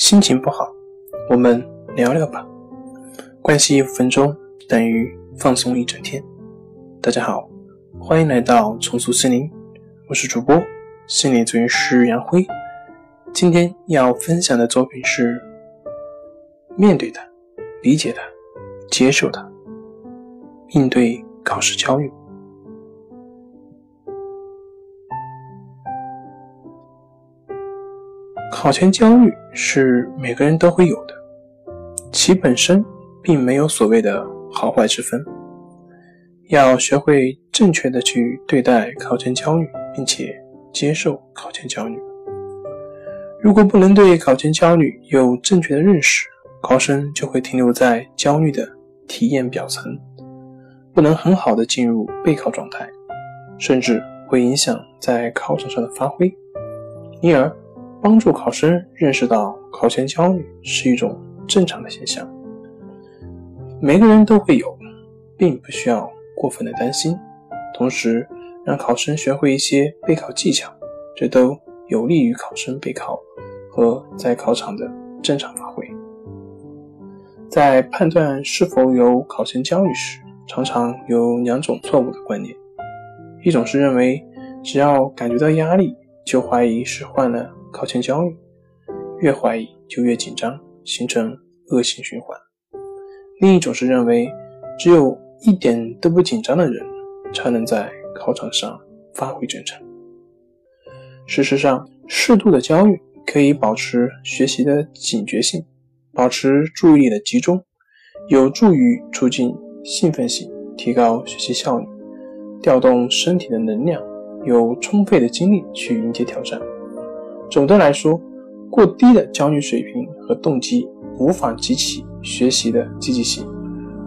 心情不好，我们聊聊吧。关系五分钟等于放松一整天。大家好，欢迎来到重塑心灵，我是主播心理咨询师杨辉。今天要分享的作品是：面对它，理解它，接受它，应对考试焦虑。考前焦虑是每个人都会有的，其本身并没有所谓的好坏之分。要学会正确的去对待考前焦虑，并且接受考前焦虑。如果不能对考前焦虑有正确的认识，考生就会停留在焦虑的体验表层，不能很好的进入备考状态，甚至会影响在考场上的发挥，因而。帮助考生认识到考前焦虑是一种正常的现象，每个人都会有，并不需要过分的担心。同时，让考生学会一些备考技巧，这都有利于考生备考和在考场的正常发挥。在判断是否有考前焦虑时，常常有两种错误的观念：一种是认为只要感觉到压力，就怀疑是患了。考前焦虑，越怀疑就越紧张，形成恶性循环。另一种是认为，只有一点都不紧张的人，才能在考场上发挥真诚。事实上，适度的焦虑可以保持学习的警觉性，保持注意力的集中，有助于促进兴奋性，提高学习效率，调动身体的能量，有充沛的精力去迎接挑战。总的来说，过低的焦虑水平和动机无法激起学习的积极性，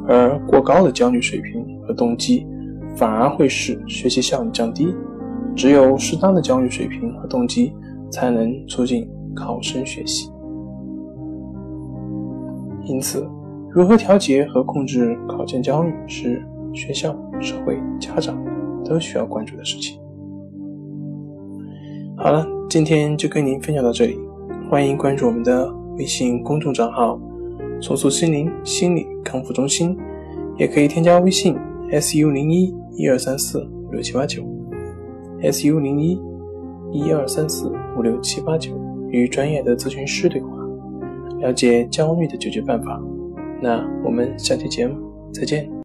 而过高的焦虑水平和动机反而会使学习效率降低。只有适当的焦虑水平和动机，才能促进考生学习。因此，如何调节和控制考前焦虑，是学校、社会、家长都需要关注的事情。好了。今天就跟您分享到这里，欢迎关注我们的微信公众账号“重塑心灵心理康复中心”，也可以添加微信 “su 零一一二三四五六七八九 ”，“su 零一一二三四五六七八九”，与专业的咨询师对话，了解焦虑的解决办法。那我们下期节目再见。